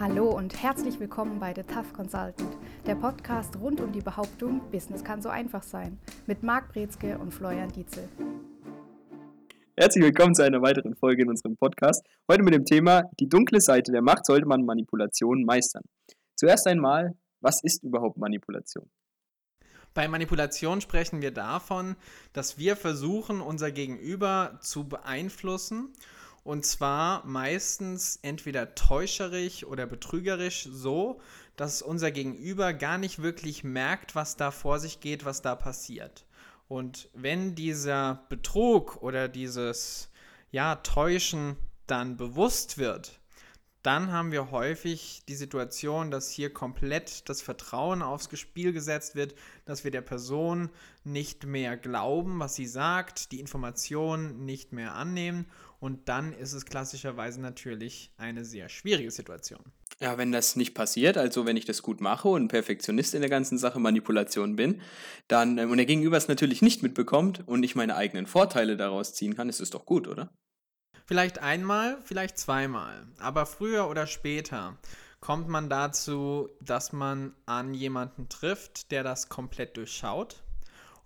Hallo und herzlich willkommen bei The Tough Consultant, der Podcast rund um die Behauptung, Business kann so einfach sein, mit Marc Brezke und Florian Dietzel. Herzlich willkommen zu einer weiteren Folge in unserem Podcast. Heute mit dem Thema Die dunkle Seite der Macht sollte man Manipulation meistern. Zuerst einmal, was ist überhaupt Manipulation? Bei Manipulation sprechen wir davon, dass wir versuchen, unser Gegenüber zu beeinflussen und zwar meistens entweder täuscherisch oder betrügerisch so, dass unser Gegenüber gar nicht wirklich merkt, was da vor sich geht, was da passiert. Und wenn dieser Betrug oder dieses ja, Täuschen dann bewusst wird, dann haben wir häufig die Situation, dass hier komplett das Vertrauen aufs Spiel gesetzt wird, dass wir der Person nicht mehr glauben, was sie sagt, die Informationen nicht mehr annehmen und dann ist es klassischerweise natürlich eine sehr schwierige Situation. Ja, wenn das nicht passiert, also wenn ich das gut mache und Perfektionist in der ganzen Sache Manipulation bin, dann ähm, und der Gegenüber es natürlich nicht mitbekommt und ich meine eigenen Vorteile daraus ziehen kann, ist es doch gut, oder? Vielleicht einmal, vielleicht zweimal. Aber früher oder später kommt man dazu, dass man an jemanden trifft, der das komplett durchschaut.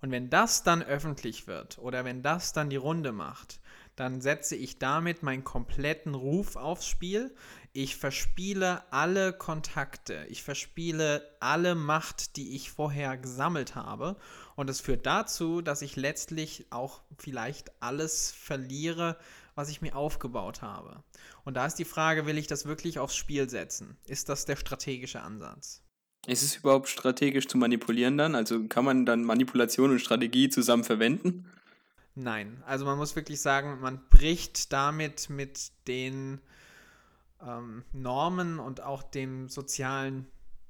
Und wenn das dann öffentlich wird oder wenn das dann die Runde macht, dann setze ich damit meinen kompletten Ruf aufs Spiel. Ich verspiele alle Kontakte, ich verspiele alle Macht, die ich vorher gesammelt habe. Und es führt dazu, dass ich letztlich auch vielleicht alles verliere, was ich mir aufgebaut habe. Und da ist die Frage, will ich das wirklich aufs Spiel setzen? Ist das der strategische Ansatz? Ist es überhaupt strategisch zu manipulieren dann? Also kann man dann Manipulation und Strategie zusammen verwenden? Nein, also man muss wirklich sagen, man bricht damit mit den ähm, Normen und auch dem sozialen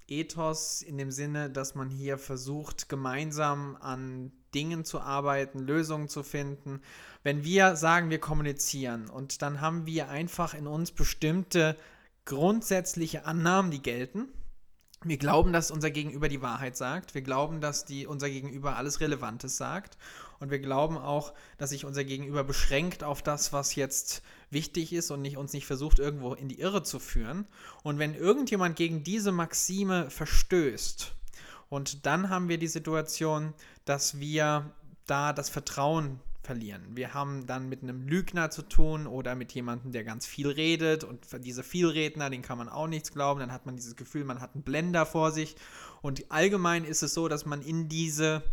Ethos in dem Sinne, dass man hier versucht, gemeinsam an Dingen zu arbeiten, Lösungen zu finden. Wenn wir sagen, wir kommunizieren und dann haben wir einfach in uns bestimmte grundsätzliche Annahmen, die gelten. Wir glauben, dass unser Gegenüber die Wahrheit sagt. Wir glauben, dass die, unser Gegenüber alles Relevantes sagt. Und wir glauben auch, dass sich unser Gegenüber beschränkt auf das, was jetzt wichtig ist und nicht, uns nicht versucht, irgendwo in die Irre zu führen. Und wenn irgendjemand gegen diese Maxime verstößt, und dann haben wir die Situation, dass wir da das Vertrauen verlieren. Wir haben dann mit einem Lügner zu tun oder mit jemandem, der ganz viel redet und diese Vielredner, den kann man auch nichts glauben. Dann hat man dieses Gefühl, man hat einen Blender vor sich. Und allgemein ist es so, dass man in diese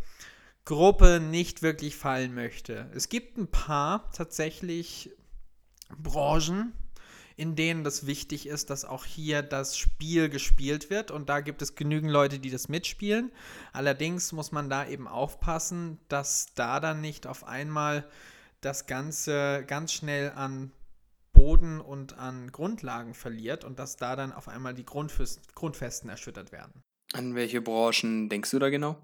Gruppe nicht wirklich fallen möchte. Es gibt ein paar tatsächlich Branchen, in denen das wichtig ist, dass auch hier das Spiel gespielt wird. Und da gibt es genügend Leute, die das mitspielen. Allerdings muss man da eben aufpassen, dass da dann nicht auf einmal das Ganze ganz schnell an Boden und an Grundlagen verliert und dass da dann auf einmal die Grundfesten erschüttert werden. An welche Branchen denkst du da genau?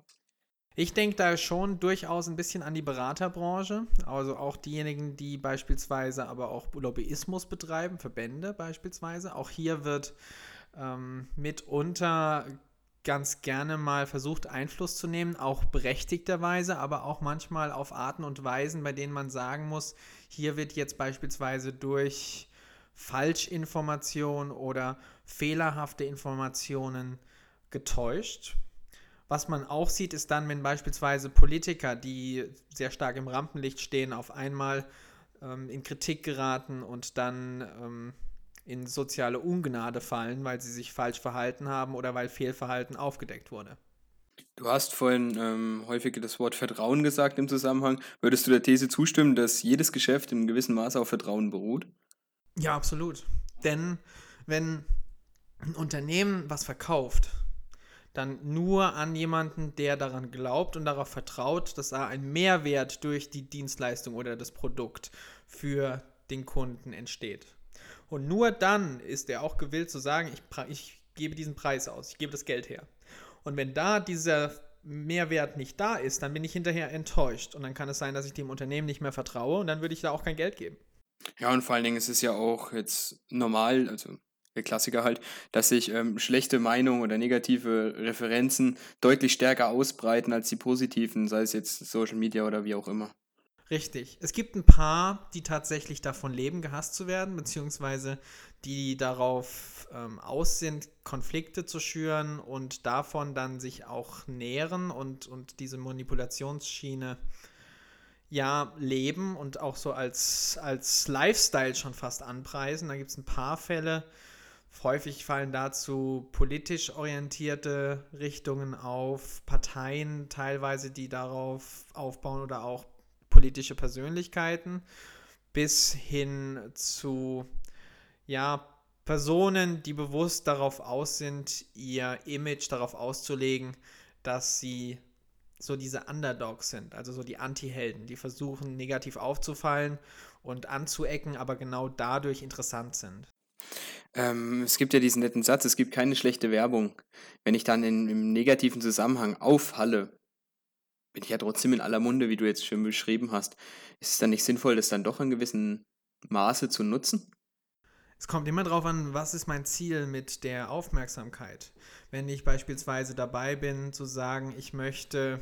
Ich denke da schon durchaus ein bisschen an die Beraterbranche, also auch diejenigen, die beispielsweise aber auch Lobbyismus betreiben, Verbände beispielsweise. Auch hier wird ähm, mitunter ganz gerne mal versucht, Einfluss zu nehmen, auch berechtigterweise, aber auch manchmal auf Arten und Weisen, bei denen man sagen muss, hier wird jetzt beispielsweise durch Falschinformation oder fehlerhafte Informationen getäuscht. Was man auch sieht, ist dann, wenn beispielsweise Politiker, die sehr stark im Rampenlicht stehen, auf einmal ähm, in Kritik geraten und dann ähm, in soziale Ungnade fallen, weil sie sich falsch verhalten haben oder weil Fehlverhalten aufgedeckt wurde. Du hast vorhin ähm, häufig das Wort Vertrauen gesagt im Zusammenhang. Würdest du der These zustimmen, dass jedes Geschäft in gewissem Maße auf Vertrauen beruht? Ja, absolut. Denn wenn ein Unternehmen was verkauft, dann nur an jemanden, der daran glaubt und darauf vertraut, dass da ein Mehrwert durch die Dienstleistung oder das Produkt für den Kunden entsteht. Und nur dann ist er auch gewillt zu sagen, ich, ich gebe diesen Preis aus, ich gebe das Geld her. Und wenn da dieser Mehrwert nicht da ist, dann bin ich hinterher enttäuscht. Und dann kann es sein, dass ich dem Unternehmen nicht mehr vertraue und dann würde ich da auch kein Geld geben. Ja, und vor allen Dingen ist es ja auch jetzt normal, also der Klassiker halt, dass sich ähm, schlechte Meinungen oder negative Referenzen deutlich stärker ausbreiten als die positiven, sei es jetzt Social Media oder wie auch immer. Richtig. Es gibt ein paar, die tatsächlich davon leben, gehasst zu werden, beziehungsweise die darauf ähm, aus sind, Konflikte zu schüren und davon dann sich auch nähren und, und diese Manipulationsschiene ja leben und auch so als, als Lifestyle schon fast anpreisen. Da gibt es ein paar Fälle. Häufig fallen dazu politisch orientierte Richtungen auf, Parteien teilweise, die darauf aufbauen oder auch politische Persönlichkeiten bis hin zu ja, Personen, die bewusst darauf aus sind, ihr Image darauf auszulegen, dass sie so diese Underdogs sind, also so die Anti-Helden, die versuchen negativ aufzufallen und anzuecken, aber genau dadurch interessant sind. Ähm, es gibt ja diesen netten Satz, es gibt keine schlechte Werbung. Wenn ich dann in, im negativen Zusammenhang aufhalle, bin ich ja trotzdem in aller Munde, wie du jetzt schon beschrieben hast. Ist es dann nicht sinnvoll, das dann doch in gewissem Maße zu nutzen? Es kommt immer darauf an, was ist mein Ziel mit der Aufmerksamkeit. Wenn ich beispielsweise dabei bin zu sagen, ich möchte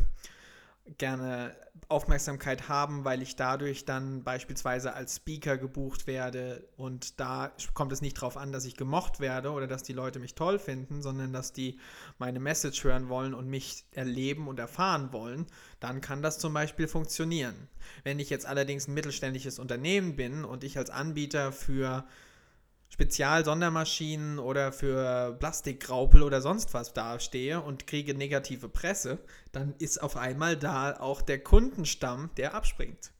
gerne Aufmerksamkeit haben, weil ich dadurch dann beispielsweise als Speaker gebucht werde und da kommt es nicht darauf an, dass ich gemocht werde oder dass die Leute mich toll finden, sondern dass die meine Message hören wollen und mich erleben und erfahren wollen, dann kann das zum Beispiel funktionieren. Wenn ich jetzt allerdings ein mittelständisches Unternehmen bin und ich als Anbieter für Spezial-Sondermaschinen oder für Plastikgraupel oder sonst was dastehe und kriege negative Presse, dann ist auf einmal da auch der Kundenstamm, der abspringt.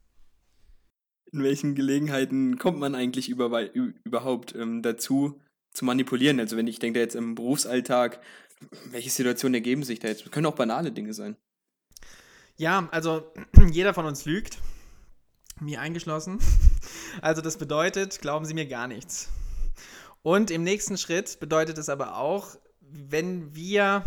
In welchen Gelegenheiten kommt man eigentlich über, überhaupt ähm, dazu, zu manipulieren? Also wenn ich denke jetzt im Berufsalltag, welche Situationen ergeben sich da jetzt? Das können auch banale Dinge sein. Ja, also jeder von uns lügt, mir eingeschlossen. Also das bedeutet, glauben Sie mir gar nichts. Und im nächsten Schritt bedeutet es aber auch, wenn wir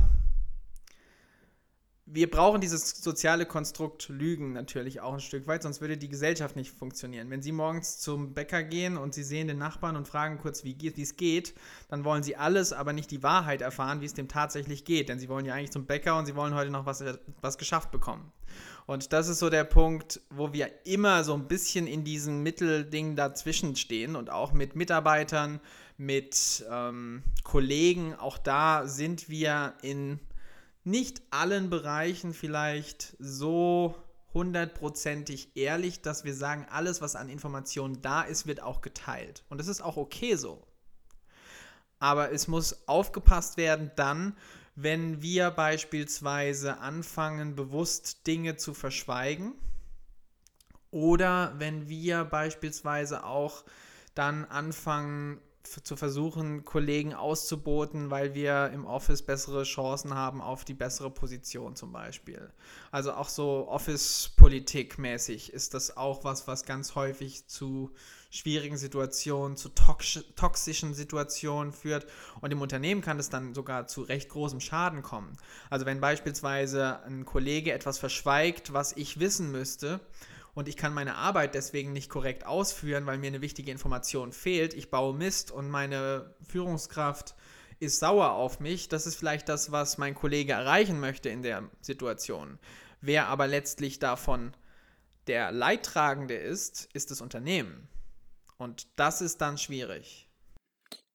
wir brauchen dieses soziale Konstrukt Lügen natürlich auch ein Stück weit, sonst würde die Gesellschaft nicht funktionieren. Wenn Sie morgens zum Bäcker gehen und Sie sehen den Nachbarn und fragen kurz, wie es geht, dann wollen Sie alles, aber nicht die Wahrheit erfahren, wie es dem tatsächlich geht. Denn Sie wollen ja eigentlich zum Bäcker und Sie wollen heute noch was, was geschafft bekommen. Und das ist so der Punkt, wo wir immer so ein bisschen in diesem Mittelding dazwischen stehen und auch mit Mitarbeitern, mit ähm, Kollegen. Auch da sind wir in nicht allen Bereichen vielleicht so hundertprozentig ehrlich, dass wir sagen, alles, was an Informationen da ist, wird auch geteilt. Und das ist auch okay so. Aber es muss aufgepasst werden dann, wenn wir beispielsweise anfangen, bewusst Dinge zu verschweigen. Oder wenn wir beispielsweise auch dann anfangen, zu versuchen, Kollegen auszuboten, weil wir im Office bessere Chancen haben auf die bessere Position zum Beispiel. Also auch so Office-Politik mäßig ist das auch was, was ganz häufig zu schwierigen Situationen, zu toxischen Situationen führt. Und im Unternehmen kann es dann sogar zu recht großem Schaden kommen. Also wenn beispielsweise ein Kollege etwas verschweigt, was ich wissen müsste, und ich kann meine Arbeit deswegen nicht korrekt ausführen, weil mir eine wichtige Information fehlt. Ich baue Mist und meine Führungskraft ist sauer auf mich. Das ist vielleicht das, was mein Kollege erreichen möchte in der Situation. Wer aber letztlich davon der Leidtragende ist, ist das Unternehmen. Und das ist dann schwierig.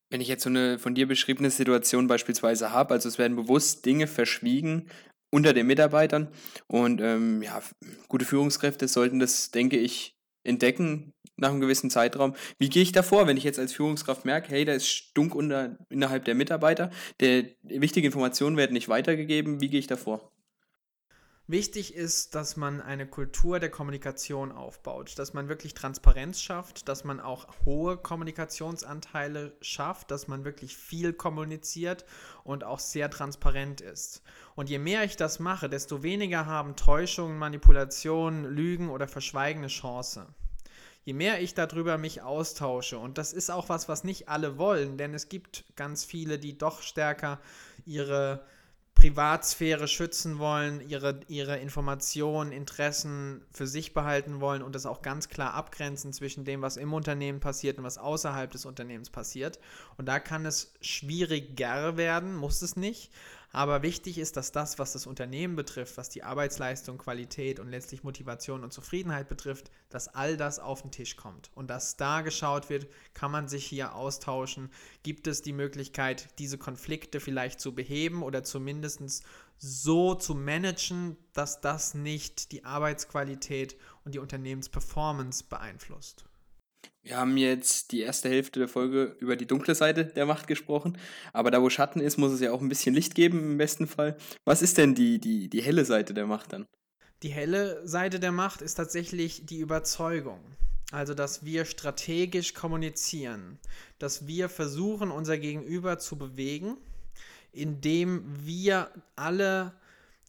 Wenn ich jetzt so eine von dir beschriebene Situation beispielsweise habe, also es werden bewusst Dinge verschwiegen, unter den Mitarbeitern. Und ähm, ja, gute Führungskräfte sollten das, denke ich, entdecken nach einem gewissen Zeitraum. Wie gehe ich davor, wenn ich jetzt als Führungskraft merke, hey, da ist Stunk unter, innerhalb der Mitarbeiter, der wichtige Informationen werden nicht weitergegeben, wie gehe ich davor? Wichtig ist, dass man eine Kultur der Kommunikation aufbaut, dass man wirklich Transparenz schafft, dass man auch hohe Kommunikationsanteile schafft, dass man wirklich viel kommuniziert und auch sehr transparent ist. Und je mehr ich das mache, desto weniger haben Täuschungen, Manipulationen, Lügen oder Verschweigen eine Chance. Je mehr ich darüber mich austausche, und das ist auch was, was nicht alle wollen, denn es gibt ganz viele, die doch stärker ihre Privatsphäre schützen wollen, ihre, ihre Informationen, Interessen für sich behalten wollen und das auch ganz klar abgrenzen zwischen dem, was im Unternehmen passiert und was außerhalb des Unternehmens passiert. Und da kann es schwieriger werden, muss es nicht. Aber wichtig ist, dass das, was das Unternehmen betrifft, was die Arbeitsleistung, Qualität und letztlich Motivation und Zufriedenheit betrifft, dass all das auf den Tisch kommt und dass da geschaut wird, kann man sich hier austauschen, gibt es die Möglichkeit, diese Konflikte vielleicht zu beheben oder zumindest so zu managen, dass das nicht die Arbeitsqualität und die Unternehmensperformance beeinflusst. Wir haben jetzt die erste Hälfte der Folge über die dunkle Seite der Macht gesprochen, aber da wo Schatten ist, muss es ja auch ein bisschen Licht geben im besten Fall. Was ist denn die, die, die helle Seite der Macht dann? Die helle Seite der Macht ist tatsächlich die Überzeugung. Also, dass wir strategisch kommunizieren, dass wir versuchen, unser Gegenüber zu bewegen, indem wir alle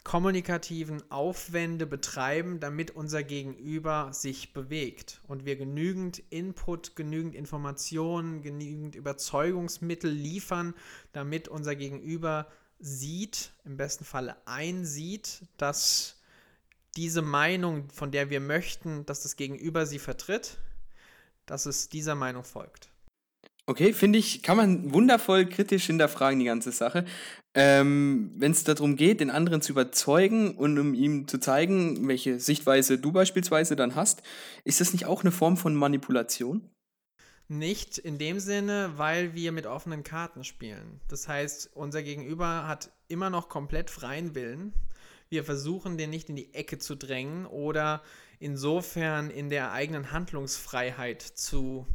kommunikativen Aufwände betreiben, damit unser Gegenüber sich bewegt und wir genügend Input, genügend Informationen, genügend Überzeugungsmittel liefern, damit unser Gegenüber sieht, im besten Falle einsieht, dass diese Meinung, von der wir möchten, dass das Gegenüber sie vertritt, dass es dieser Meinung folgt. Okay, finde ich, kann man wundervoll kritisch hinterfragen, die ganze Sache. Ähm, Wenn es darum geht, den anderen zu überzeugen und um ihm zu zeigen, welche Sichtweise du beispielsweise dann hast, ist das nicht auch eine Form von Manipulation? Nicht in dem Sinne, weil wir mit offenen Karten spielen. Das heißt, unser Gegenüber hat immer noch komplett freien Willen. Wir versuchen, den nicht in die Ecke zu drängen oder insofern in der eigenen Handlungsfreiheit zu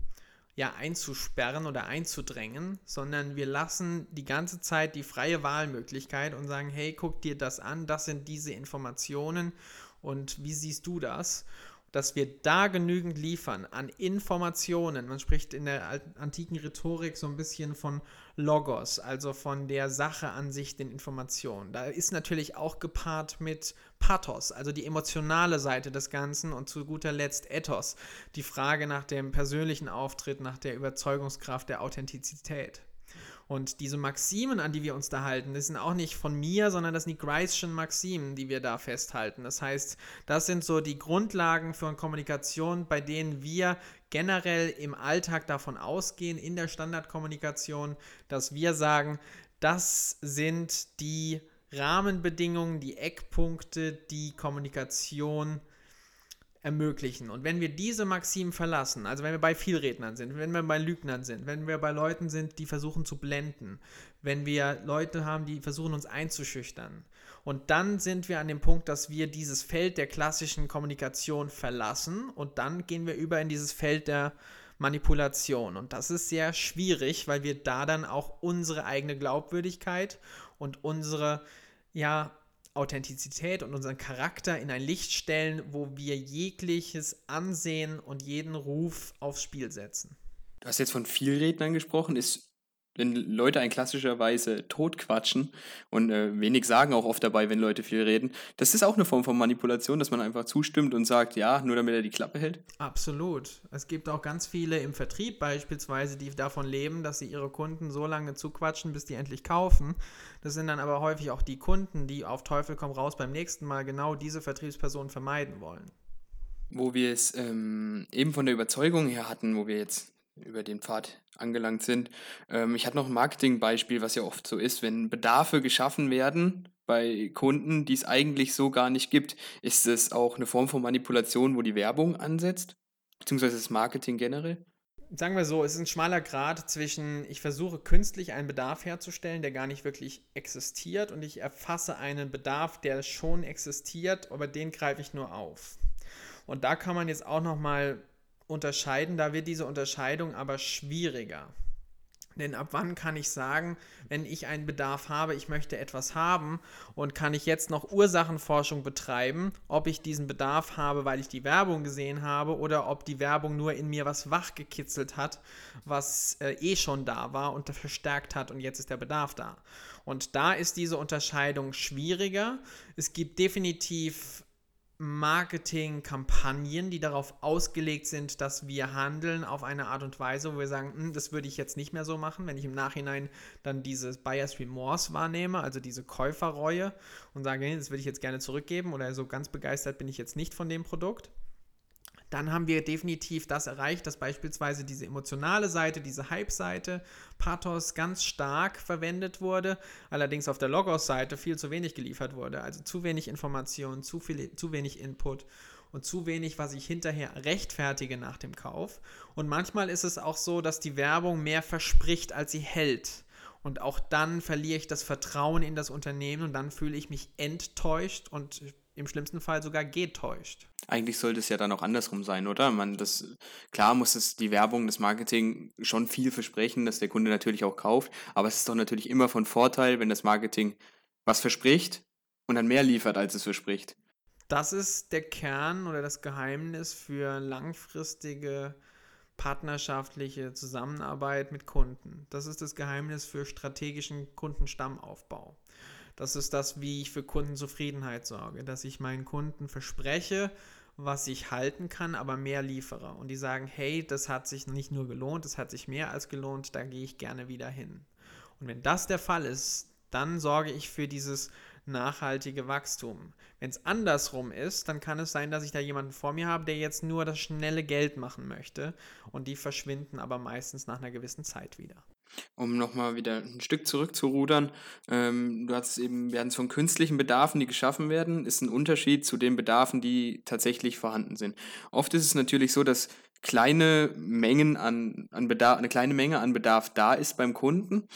ja einzusperren oder einzudrängen, sondern wir lassen die ganze Zeit die freie Wahlmöglichkeit und sagen, hey, guck dir das an, das sind diese Informationen und wie siehst du das? Dass wir da genügend liefern an Informationen. Man spricht in der antiken Rhetorik so ein bisschen von Logos, also von der Sache an sich, den Informationen. Da ist natürlich auch gepaart mit Pathos, also die emotionale Seite des Ganzen und zu guter Letzt Ethos, die Frage nach dem persönlichen Auftritt, nach der Überzeugungskraft, der Authentizität. Und diese Maximen, an die wir uns da halten, das sind auch nicht von mir, sondern das sind die Greisschen Maximen, die wir da festhalten. Das heißt, das sind so die Grundlagen für Kommunikation, bei denen wir generell im Alltag davon ausgehen, in der Standardkommunikation, dass wir sagen, das sind die Rahmenbedingungen, die Eckpunkte, die Kommunikation ermöglichen. Und wenn wir diese Maximen verlassen, also wenn wir bei Vielrednern sind, wenn wir bei Lügnern sind, wenn wir bei Leuten sind, die versuchen zu blenden, wenn wir Leute haben, die versuchen uns einzuschüchtern, und dann sind wir an dem Punkt, dass wir dieses Feld der klassischen Kommunikation verlassen und dann gehen wir über in dieses Feld der Manipulation. Und das ist sehr schwierig, weil wir da dann auch unsere eigene Glaubwürdigkeit und unsere ja, Authentizität und unseren Charakter in ein Licht stellen, wo wir jegliches Ansehen und jeden Ruf aufs Spiel setzen. Du hast jetzt von Vielrednern gesprochen. Ist wenn Leute ein klassischerweise totquatschen und äh, wenig sagen auch oft dabei, wenn Leute viel reden, das ist auch eine Form von Manipulation, dass man einfach zustimmt und sagt, ja, nur damit er die Klappe hält. Absolut. Es gibt auch ganz viele im Vertrieb beispielsweise, die davon leben, dass sie ihre Kunden so lange zuquatschen, bis die endlich kaufen. Das sind dann aber häufig auch die Kunden, die auf Teufel komm raus beim nächsten Mal genau diese Vertriebsperson vermeiden wollen. Wo wir es ähm, eben von der Überzeugung her hatten, wo wir jetzt über den Pfad angelangt sind. Ähm, ich hatte noch ein Marketingbeispiel, was ja oft so ist, wenn Bedarfe geschaffen werden bei Kunden, die es eigentlich so gar nicht gibt, ist es auch eine Form von Manipulation, wo die Werbung ansetzt, beziehungsweise das Marketing generell? Sagen wir so, es ist ein schmaler Grad zwischen, ich versuche künstlich einen Bedarf herzustellen, der gar nicht wirklich existiert, und ich erfasse einen Bedarf, der schon existiert, aber den greife ich nur auf. Und da kann man jetzt auch noch mal unterscheiden. Da wird diese Unterscheidung aber schwieriger. Denn ab wann kann ich sagen, wenn ich einen Bedarf habe, ich möchte etwas haben und kann ich jetzt noch Ursachenforschung betreiben, ob ich diesen Bedarf habe, weil ich die Werbung gesehen habe oder ob die Werbung nur in mir was wachgekitzelt hat, was äh, eh schon da war und verstärkt hat und jetzt ist der Bedarf da. Und da ist diese Unterscheidung schwieriger. Es gibt definitiv Marketingkampagnen, die darauf ausgelegt sind, dass wir handeln auf eine Art und Weise, wo wir sagen, hm, das würde ich jetzt nicht mehr so machen, wenn ich im Nachhinein dann dieses Buyer's Remorse wahrnehme, also diese Käuferreue und sage, das würde ich jetzt gerne zurückgeben oder so ganz begeistert bin ich jetzt nicht von dem Produkt. Dann haben wir definitiv das erreicht, dass beispielsweise diese emotionale Seite, diese Hype-Seite, Pathos ganz stark verwendet wurde, allerdings auf der Logos-Seite viel zu wenig geliefert wurde. Also zu wenig Informationen, zu, zu wenig Input und zu wenig, was ich hinterher rechtfertige nach dem Kauf. Und manchmal ist es auch so, dass die Werbung mehr verspricht, als sie hält. Und auch dann verliere ich das Vertrauen in das Unternehmen und dann fühle ich mich enttäuscht und im schlimmsten Fall sogar getäuscht. Eigentlich sollte es ja dann auch andersrum sein, oder? Man, das, klar muss es die Werbung, das Marketing schon viel versprechen, dass der Kunde natürlich auch kauft, aber es ist doch natürlich immer von Vorteil, wenn das Marketing was verspricht und dann mehr liefert, als es verspricht. Das ist der Kern oder das Geheimnis für langfristige partnerschaftliche Zusammenarbeit mit Kunden. Das ist das Geheimnis für strategischen Kundenstammaufbau. Das ist das, wie ich für Kundenzufriedenheit sorge, dass ich meinen Kunden verspreche, was ich halten kann, aber mehr liefere. Und die sagen, hey, das hat sich nicht nur gelohnt, das hat sich mehr als gelohnt, da gehe ich gerne wieder hin. Und wenn das der Fall ist, dann sorge ich für dieses nachhaltige Wachstum. Wenn es andersrum ist, dann kann es sein, dass ich da jemanden vor mir habe, der jetzt nur das schnelle Geld machen möchte und die verschwinden aber meistens nach einer gewissen Zeit wieder. Um nochmal wieder ein Stück zurückzurudern, ähm, du hast eben, werden von künstlichen Bedarfen, die geschaffen werden, ist ein Unterschied zu den Bedarfen, die tatsächlich vorhanden sind. Oft ist es natürlich so, dass kleine Mengen an, an Bedarf, eine kleine Menge an Bedarf da ist beim Kunden,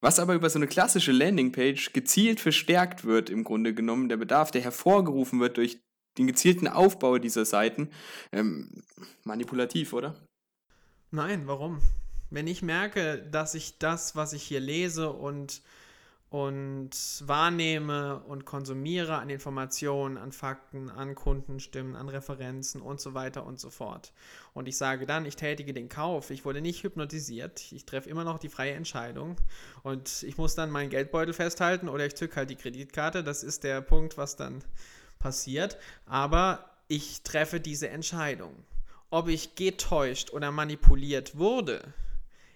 was aber über so eine klassische Landingpage gezielt verstärkt wird, im Grunde genommen, der Bedarf, der hervorgerufen wird durch den gezielten Aufbau dieser Seiten, ähm, manipulativ, oder? Nein, warum? Wenn ich merke, dass ich das, was ich hier lese und und wahrnehme und konsumiere an Informationen, an Fakten, an Kundenstimmen, an Referenzen und so weiter und so fort. Und ich sage dann, ich tätige den Kauf, ich wurde nicht hypnotisiert, ich treffe immer noch die freie Entscheidung. Und ich muss dann meinen Geldbeutel festhalten oder ich zücke halt die Kreditkarte, das ist der Punkt, was dann passiert, aber ich treffe diese Entscheidung. Ob ich getäuscht oder manipuliert wurde,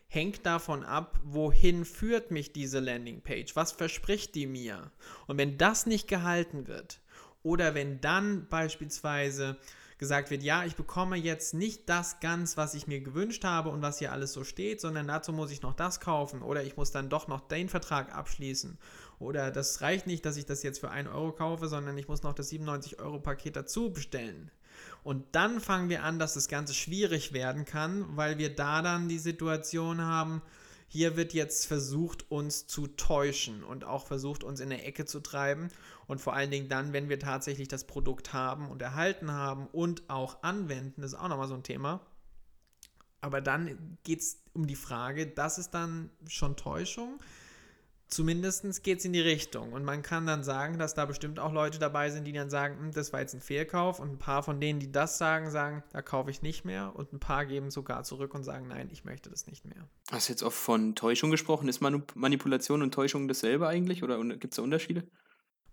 hängt davon ab, wohin führt mich diese Landingpage, was verspricht die mir. Und wenn das nicht gehalten wird oder wenn dann beispielsweise gesagt wird, ja, ich bekomme jetzt nicht das ganz, was ich mir gewünscht habe und was hier alles so steht, sondern dazu muss ich noch das kaufen oder ich muss dann doch noch den Vertrag abschließen oder das reicht nicht, dass ich das jetzt für 1 Euro kaufe, sondern ich muss noch das 97 Euro Paket dazu bestellen. Und dann fangen wir an, dass das Ganze schwierig werden kann, weil wir da dann die Situation haben, hier wird jetzt versucht, uns zu täuschen und auch versucht, uns in eine Ecke zu treiben. Und vor allen Dingen dann, wenn wir tatsächlich das Produkt haben und erhalten haben und auch anwenden, das ist auch nochmal so ein Thema. Aber dann geht es um die Frage, das ist dann schon Täuschung zumindest geht es in die Richtung. Und man kann dann sagen, dass da bestimmt auch Leute dabei sind, die dann sagen, hm, das war jetzt ein Fehlkauf. Und ein paar von denen, die das sagen, sagen, da kaufe ich nicht mehr. Und ein paar geben sogar zurück und sagen, nein, ich möchte das nicht mehr. Hast du jetzt oft von Täuschung gesprochen? Ist Manipulation und Täuschung dasselbe eigentlich? Oder gibt es da Unterschiede?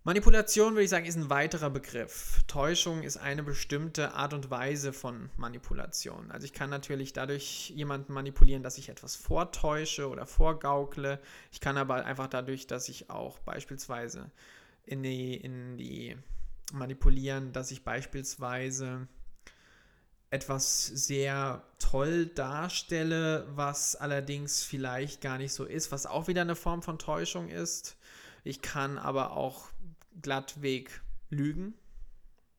Manipulation, würde ich sagen, ist ein weiterer Begriff. Täuschung ist eine bestimmte Art und Weise von Manipulation. Also ich kann natürlich dadurch jemanden manipulieren, dass ich etwas vortäusche oder vorgaukle. Ich kann aber einfach dadurch, dass ich auch beispielsweise in die, in die manipulieren, dass ich beispielsweise etwas sehr toll darstelle, was allerdings vielleicht gar nicht so ist, was auch wieder eine Form von Täuschung ist. Ich kann aber auch glattweg lügen.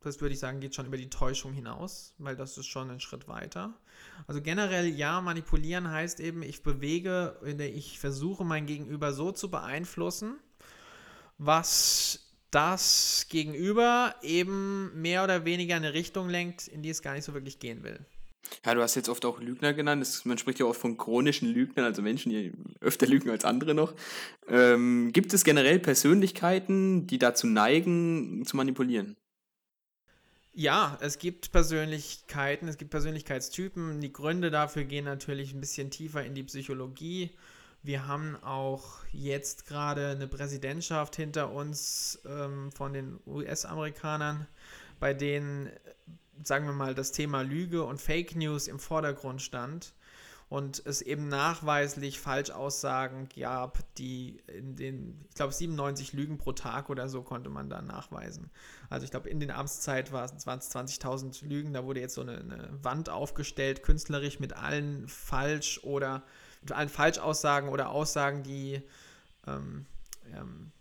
Das würde ich sagen, geht schon über die Täuschung hinaus, weil das ist schon ein Schritt weiter. Also generell ja, manipulieren heißt eben, ich bewege, ich versuche mein Gegenüber so zu beeinflussen, was das Gegenüber eben mehr oder weniger in eine Richtung lenkt, in die es gar nicht so wirklich gehen will. Ja, du hast jetzt oft auch Lügner genannt. Das, man spricht ja oft von chronischen Lügnern, also Menschen, die öfter lügen als andere noch. Ähm, gibt es generell Persönlichkeiten, die dazu neigen, zu manipulieren? Ja, es gibt Persönlichkeiten, es gibt Persönlichkeitstypen. Die Gründe dafür gehen natürlich ein bisschen tiefer in die Psychologie. Wir haben auch jetzt gerade eine Präsidentschaft hinter uns ähm, von den US-Amerikanern, bei denen sagen wir mal, das Thema Lüge und Fake News im Vordergrund stand und es eben nachweislich Falschaussagen gab, die in den, ich glaube, 97 Lügen pro Tag oder so konnte man da nachweisen. Also ich glaube, in den Amtszeit waren es 20.000 Lügen. Da wurde jetzt so eine, eine, Wand aufgestellt, künstlerisch mit allen falsch oder mit allen Falschaussagen oder Aussagen, die ähm, ähm,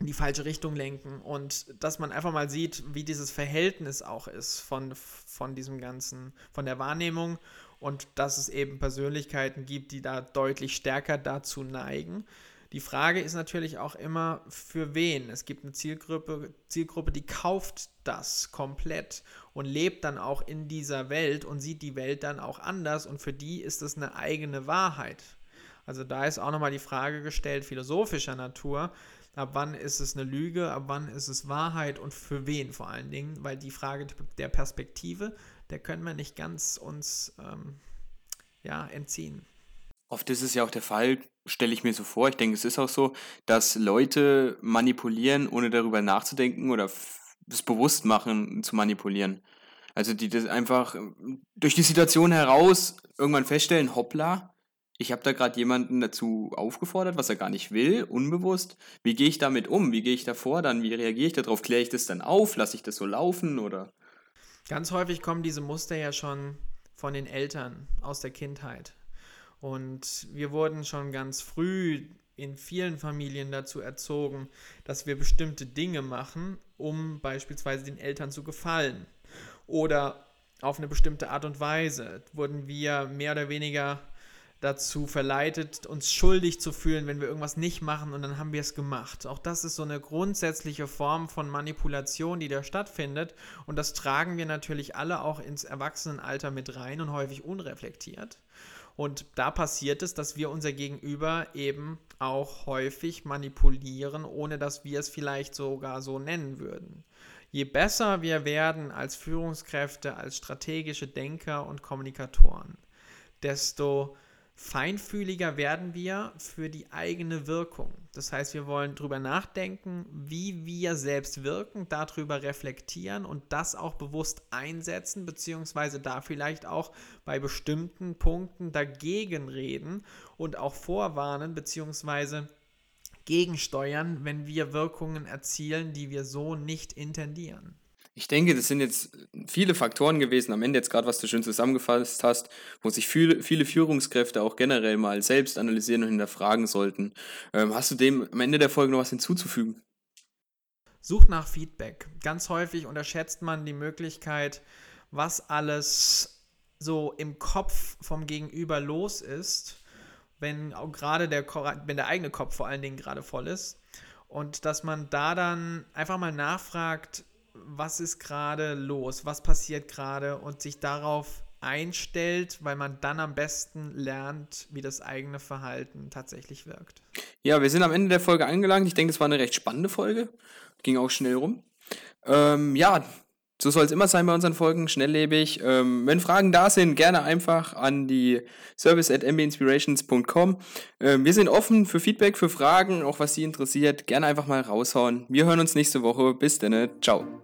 in die falsche Richtung lenken und dass man einfach mal sieht, wie dieses Verhältnis auch ist von, von diesem ganzen, von der Wahrnehmung und dass es eben Persönlichkeiten gibt, die da deutlich stärker dazu neigen. Die Frage ist natürlich auch immer, für wen. Es gibt eine Zielgruppe, Zielgruppe, die kauft das komplett und lebt dann auch in dieser Welt und sieht die Welt dann auch anders und für die ist es eine eigene Wahrheit. Also da ist auch nochmal die Frage gestellt, philosophischer Natur, ab wann ist es eine Lüge, ab wann ist es Wahrheit und für wen vor allen Dingen, weil die Frage der Perspektive, der können wir nicht ganz uns ähm, ja, entziehen. Oft ist es ja auch der Fall, stelle ich mir so vor, ich denke, es ist auch so, dass Leute manipulieren, ohne darüber nachzudenken oder es bewusst machen, zu manipulieren. Also die das einfach durch die Situation heraus irgendwann feststellen, hoppla, ich habe da gerade jemanden dazu aufgefordert, was er gar nicht will, unbewusst. Wie gehe ich damit um? Wie gehe ich davor dann? Wie reagiere ich darauf? Kläre ich das dann auf? Lasse ich das so laufen oder? Ganz häufig kommen diese Muster ja schon von den Eltern aus der Kindheit. Und wir wurden schon ganz früh in vielen Familien dazu erzogen, dass wir bestimmte Dinge machen, um beispielsweise den Eltern zu gefallen. Oder auf eine bestimmte Art und Weise wurden wir mehr oder weniger dazu verleitet, uns schuldig zu fühlen, wenn wir irgendwas nicht machen und dann haben wir es gemacht. Auch das ist so eine grundsätzliche Form von Manipulation, die da stattfindet und das tragen wir natürlich alle auch ins Erwachsenenalter mit rein und häufig unreflektiert. Und da passiert es, dass wir unser Gegenüber eben auch häufig manipulieren, ohne dass wir es vielleicht sogar so nennen würden. Je besser wir werden als Führungskräfte, als strategische Denker und Kommunikatoren, desto feinfühliger werden wir für die eigene Wirkung. Das heißt, wir wollen darüber nachdenken, wie wir selbst wirken, darüber reflektieren und das auch bewusst einsetzen, beziehungsweise da vielleicht auch bei bestimmten Punkten dagegen reden und auch vorwarnen, beziehungsweise gegensteuern, wenn wir Wirkungen erzielen, die wir so nicht intendieren. Ich denke, das sind jetzt viele Faktoren gewesen, am Ende jetzt gerade, was du schön zusammengefasst hast, wo sich viele, viele Führungskräfte auch generell mal selbst analysieren und hinterfragen sollten. Ähm, hast du dem am Ende der Folge noch was hinzuzufügen? Sucht nach Feedback. Ganz häufig unterschätzt man die Möglichkeit, was alles so im Kopf vom Gegenüber los ist, wenn auch gerade der, wenn der eigene Kopf vor allen Dingen gerade voll ist. Und dass man da dann einfach mal nachfragt, was ist gerade los, was passiert gerade und sich darauf einstellt, weil man dann am besten lernt, wie das eigene Verhalten tatsächlich wirkt. Ja, wir sind am Ende der Folge angelangt. Ich denke, es war eine recht spannende Folge. Ging auch schnell rum. Ähm, ja, so soll es immer sein bei unseren Folgen, schnelllebig. Ähm, wenn Fragen da sind, gerne einfach an die service at mbinspirations.com. Ähm, wir sind offen für Feedback, für Fragen, auch was Sie interessiert. Gerne einfach mal raushauen. Wir hören uns nächste Woche. Bis dann. Ciao.